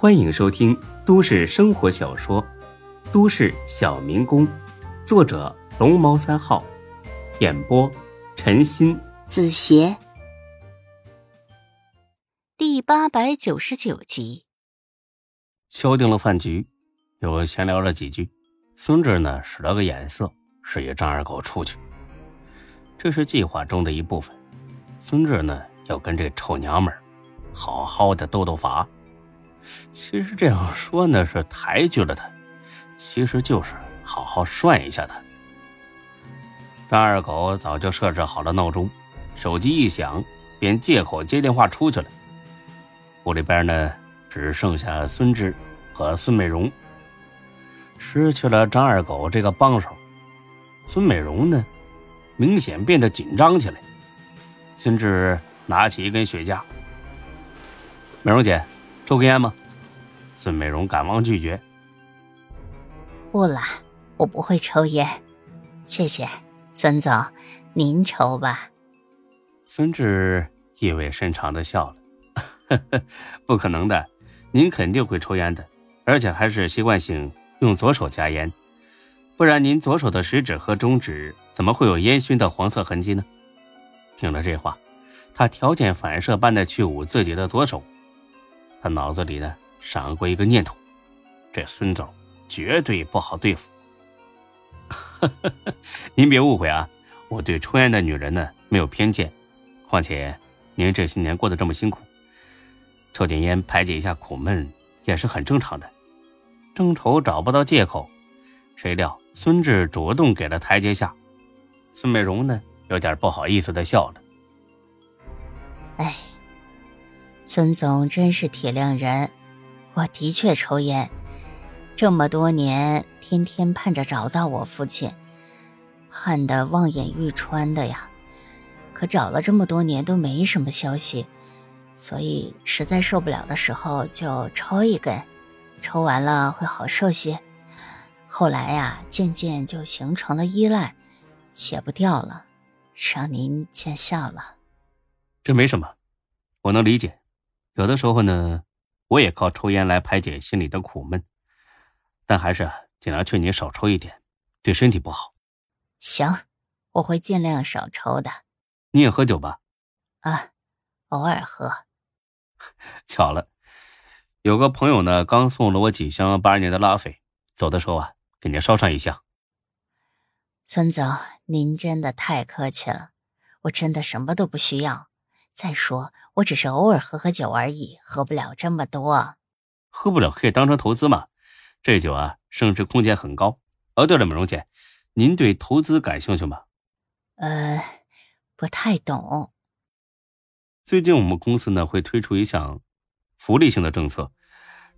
欢迎收听都市生活小说《都市小民工》，作者龙猫三号，演播陈鑫、子邪，第八百九十九集。敲定了饭局，又闲聊了几句。孙志呢，使了个眼色，示意张二狗出去。这是计划中的一部分。孙志呢，要跟这臭娘们儿好好的斗斗法。其实这样说呢，是抬举了他，其实就是好好涮一下他。张二狗早就设置好了闹钟，手机一响，便借口接电话出去了。屋里边呢，只剩下孙志和孙美荣。失去了张二狗这个帮手，孙美荣呢，明显变得紧张起来。孙志拿起一根雪茄，美容姐，抽根烟吗？孙美荣赶忙拒绝。不了，我不会抽烟，谢谢，孙总，您抽吧。孙志意味深长的笑了，不可能的，您肯定会抽烟的，而且还是习惯性用左手夹烟，不然您左手的食指和中指怎么会有烟熏的黄色痕迹呢？听了这话，他条件反射般的去捂自己的左手，他脑子里呢闪过一个念头：这孙总绝对不好对付。您别误会啊，我对抽烟的女人呢没有偏见，况且您这些年过得这么辛苦，抽点烟排解一下苦闷也是很正常的。正愁找不到借口，谁料孙志主动给了台阶下，孙美荣呢？有点不好意思的笑了。哎，孙总真是体谅人。我的确抽烟，这么多年天天盼着找到我父亲，盼得望眼欲穿的呀。可找了这么多年都没什么消息，所以实在受不了的时候就抽一根，抽完了会好受些。后来呀，渐渐就形成了依赖，戒不掉了。让您见笑了，这没什么，我能理解。有的时候呢，我也靠抽烟来排解心里的苦闷，但还是尽量劝你少抽一点，对身体不好。行，我会尽量少抽的。你也喝酒吧？啊，偶尔喝。巧了，有个朋友呢，刚送了我几箱八二年的拉菲，走的时候啊，给您捎上一箱。孙总，您真的太客气了，我真的什么都不需要。再说，我只是偶尔喝喝酒而已，喝不了这么多。喝不了可以当成投资嘛，这酒啊，升值空间很高。哦，对了，美容姐，您对投资感兴趣吗？呃，不太懂。最近我们公司呢会推出一项福利性的政策，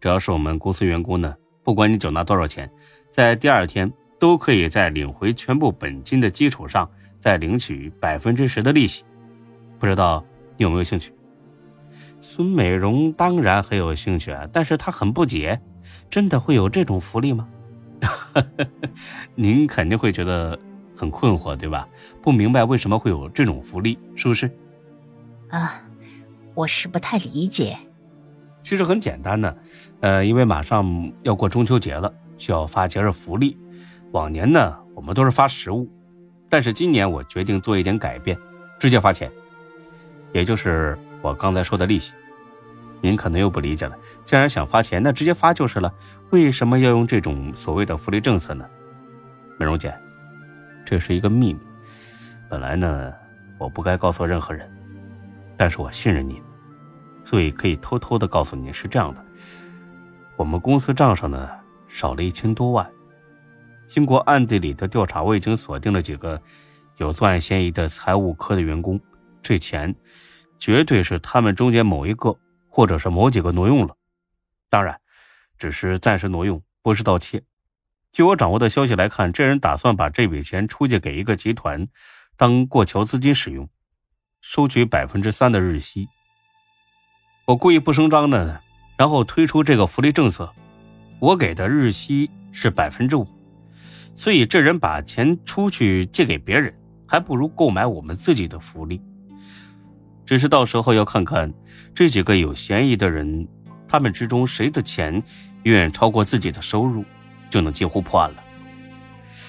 只要是我们公司员工呢，不管你缴纳多少钱，在第二天。都可以在领回全部本金的基础上，再领取百分之十的利息。不知道你有没有兴趣？孙美容当然很有兴趣啊，但是她很不解，真的会有这种福利吗？您肯定会觉得很困惑，对吧？不明白为什么会有这种福利，是不是？啊，我是不太理解。其实很简单的，呃，因为马上要过中秋节了，需要发节日福利。往年呢，我们都是发实物，但是今年我决定做一点改变，直接发钱，也就是我刚才说的利息。您可能又不理解了，既然想发钱，那直接发就是了，为什么要用这种所谓的福利政策呢？美容姐，这是一个秘密，本来呢，我不该告诉任何人，但是我信任您，所以可以偷偷的告诉您是这样的，我们公司账上呢少了一千多万。经过暗地里的调查，我已经锁定了几个有作案嫌疑的财务科的员工。这钱绝对是他们中间某一个，或者是某几个挪用了。当然，只是暂时挪用，不是盗窃。据我掌握的消息来看，这人打算把这笔钱出借给一个集团，当过桥资金使用，收取百分之三的日息。我故意不声张的，然后推出这个福利政策，我给的日息是百分之五。所以这人把钱出去借给别人，还不如购买我们自己的福利。只是到时候要看看这几个有嫌疑的人，他们之中谁的钱远远超过自己的收入，就能几乎破案了。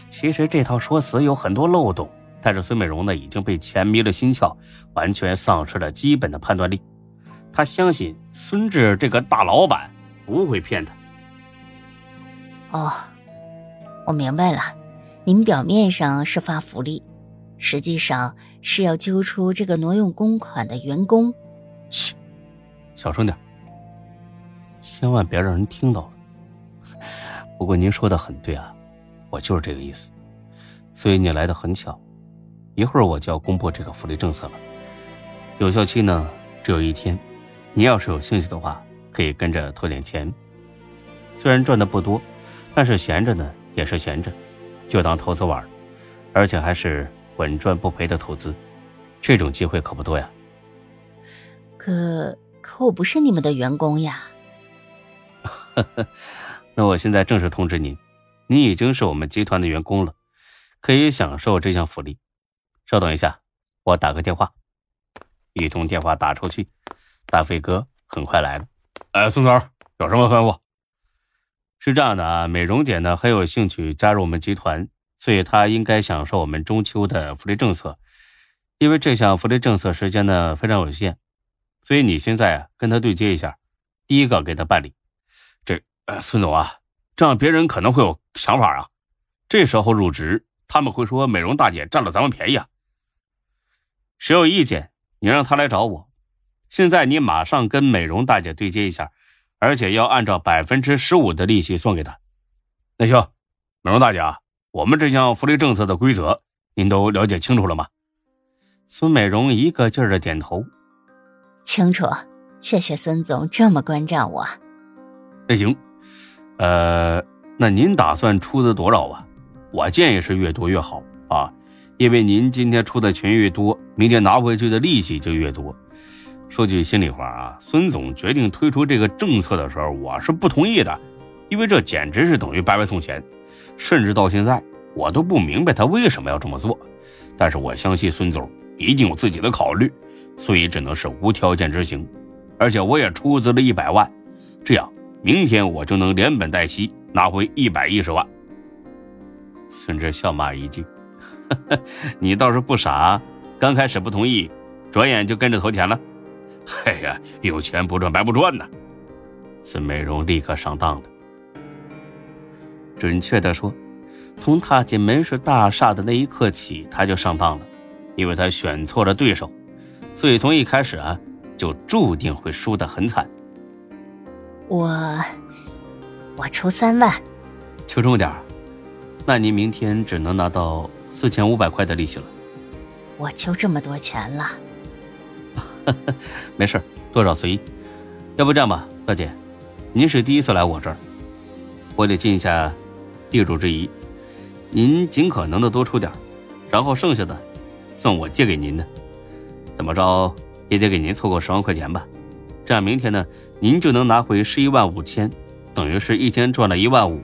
其实这套说辞有很多漏洞，但是孙美荣呢已经被钱迷了心窍，完全丧失了基本的判断力。他相信孙志这个大老板不会骗他。哦，我明白了，您表面上是发福利，实际上是要揪出这个挪用公款的员工。嘘，小声点，千万别让人听到了。不过您说的很对啊，我就是这个意思。所以你来的很巧，一会儿我就要公布这个福利政策了，有效期呢只有一天。你要是有兴趣的话，可以跟着投点钱。虽然赚的不多，但是闲着呢也是闲着，就当投资玩，而且还是稳赚不赔的投资，这种机会可不多呀。可可我不是你们的员工呀。那我现在正式通知您，你已经是我们集团的员工了，可以享受这项福利。稍等一下，我打个电话。一通电话打出去。大飞哥很快来了，哎，孙总有什么吩咐？是这样的啊，美容姐呢很有兴趣加入我们集团，所以她应该享受我们中秋的福利政策。因为这项福利政策时间呢非常有限，所以你现在啊跟她对接一下，第一个给她办理。这，呃，孙总啊，这样别人可能会有想法啊，这时候入职他们会说美容大姐占了咱们便宜啊。谁有意见，你让他来找我。现在你马上跟美容大姐对接一下，而且要按照百分之十五的利息送给她。那行，美容大姐啊，我们这项福利政策的规则您都了解清楚了吗？孙美容一个劲儿的点头，清楚。谢谢孙总这么关照我。那行，呃，那您打算出资多少啊？我建议是越多越好啊，因为您今天出的钱越多，明天拿回去的利息就越多。说句心里话啊，孙总决定推出这个政策的时候，我是不同意的，因为这简直是等于白白送钱，甚至到现在我都不明白他为什么要这么做。但是我相信孙总一定有自己的考虑，所以只能是无条件执行。而且我也出资了一百万，这样明天我就能连本带息拿回一百一十万。孙志笑骂一句：“你倒是不傻，刚开始不同意，转眼就跟着投钱了。”哎呀，有钱不赚白不赚呢！孙美荣立刻上当了。准确的说，从踏进门市大厦的那一刻起，他就上当了，因为他选错了对手，所以从一开始啊，就注定会输得很惨。我，我出三万，求重点那您明天只能拿到四千五百块的利息了。我就这么多钱了。没事，多少随意。要不这样吧，大姐，您是第一次来我这儿，我得尽一下地主之谊，您尽可能的多出点，然后剩下的算我借给您的，怎么着也得给您凑够十万块钱吧。这样明天呢，您就能拿回十一万五千，等于是一天赚了一万五。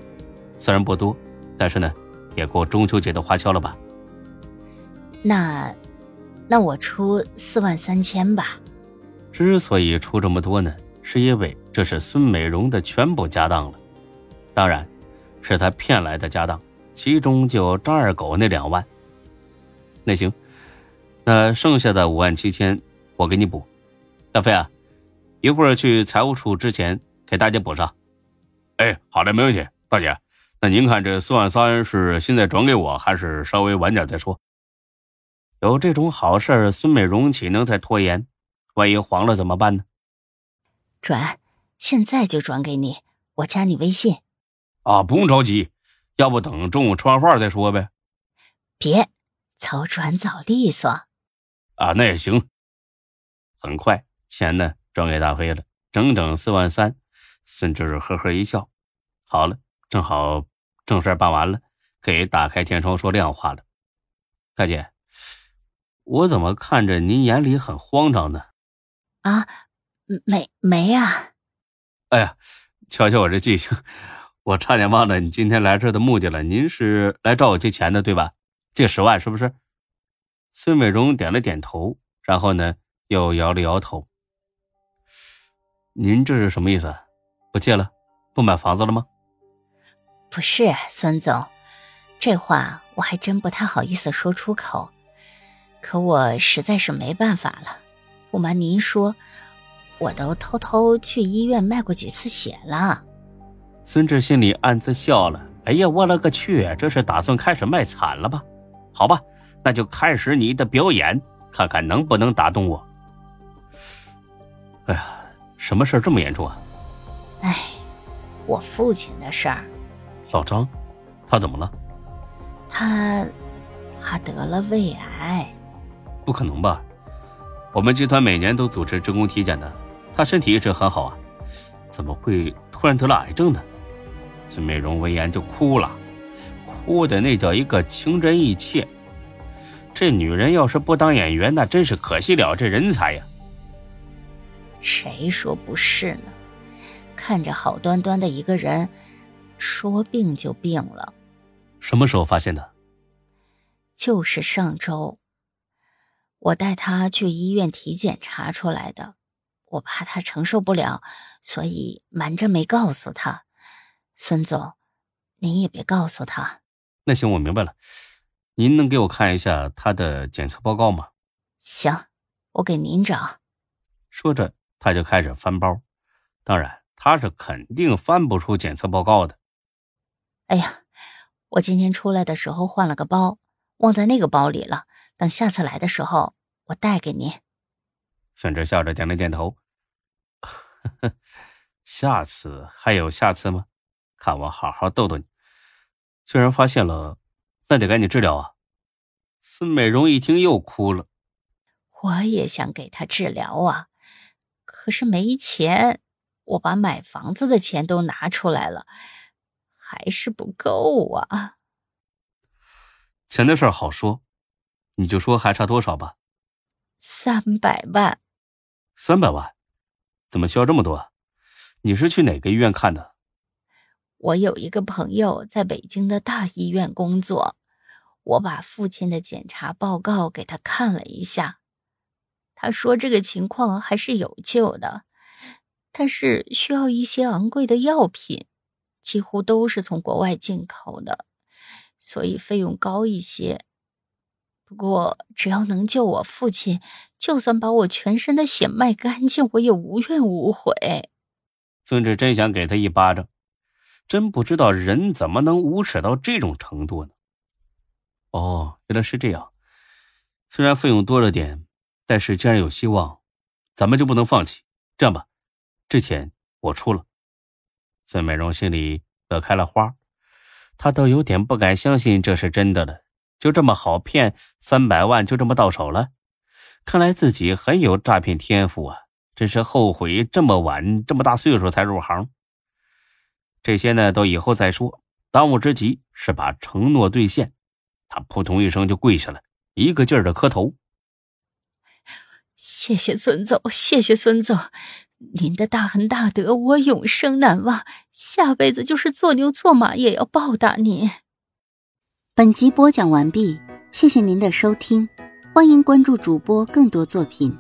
虽然不多，但是呢，也够中秋节的花销了吧？那。那我出四万三千吧。之所以出这么多呢，是因为这是孙美容的全部家当了，当然，是他骗来的家当，其中就张二狗那两万。那行，那剩下的五万七千我给你补。大飞啊，一会儿去财务处之前给大姐补上。哎，好的，没问题。大姐，那您看这四万三是现在转给我，还是稍微晚点再说？有这种好事，孙美荣岂能再拖延？万一黄了怎么办呢？转，现在就转给你，我加你微信。啊，不用着急，要不等中午吃完饭再说呗。别，早转早利索。啊，那也行。很快，钱呢转给大飞了，整整四万三。孙志呵呵一笑，好了，正好正事办完了，可以打开天窗说亮话了。大姐。我怎么看着您眼里很慌张呢？啊，没没呀。哎呀，瞧瞧我这记性，我差点忘了你今天来这的目的了。您是来找我借钱的，对吧？借十万是不是？孙美荣点了点头，然后呢又摇了摇头。您这是什么意思？不借了，不买房子了吗？不是，孙总，这话我还真不太好意思说出口。可我实在是没办法了，不瞒您说，我都偷偷去医院卖过几次血了。孙志心里暗自笑了。哎呀，我勒个去！这是打算开始卖惨了吧？好吧，那就开始你的表演，看看能不能打动我。哎呀，什么事这么严重啊？哎，我父亲的事儿。老张，他怎么了？他，他得了胃癌。不可能吧？我们集团每年都组织职工体检的，他身体一直很好啊，怎么会突然得了癌症呢？孙美荣闻言就哭了，哭的那叫一个情真意切。这女人要是不当演员，那真是可惜了这人才呀。谁说不是呢？看着好端端的一个人，说病就病了。什么时候发现的？就是上周，我带他去医院体检查出来的。我怕他承受不了，所以瞒着没告诉他。孙总，您也别告诉他。那行，我明白了。您能给我看一下他的检测报告吗？行，我给您找。说着，他就开始翻包。当然，他是肯定翻不出检测报告的。哎呀，我今天出来的时候换了个包，忘在那个包里了。等下次来的时候，我带给您。孙哲笑着点了点头。下次还有下次吗？看我好好逗逗你，既然发现了，那得赶紧治疗啊！孙美容一听又哭了。我也想给他治疗啊，可是没钱。我把买房子的钱都拿出来了，还是不够啊。钱的事好说，你就说还差多少吧。三百万。三百万？怎么需要这么多？你是去哪个医院看的？我有一个朋友在北京的大医院工作，我把父亲的检查报告给他看了一下，他说这个情况还是有救的，但是需要一些昂贵的药品，几乎都是从国外进口的，所以费用高一些。不过只要能救我父亲，就算把我全身的血卖干净，我也无怨无悔。孙志真想给他一巴掌。真不知道人怎么能无耻到这种程度呢？哦，原来是这样。虽然费用多了点，但是既然有希望，咱们就不能放弃。这样吧，这钱我出了。孙美容心里乐开了花，她都有点不敢相信这是真的了。就这么好骗，三百万就这么到手了。看来自己很有诈骗天赋啊！真是后悔这么晚这么大岁数才入行。这些呢，都以后再说。当务之急是把承诺兑现。他扑通一声就跪下了，一个劲儿的磕头。谢谢孙总，谢谢孙总，您的大恩大德我永生难忘，下辈子就是做牛做马也要报答您。本集播讲完毕，谢谢您的收听，欢迎关注主播更多作品。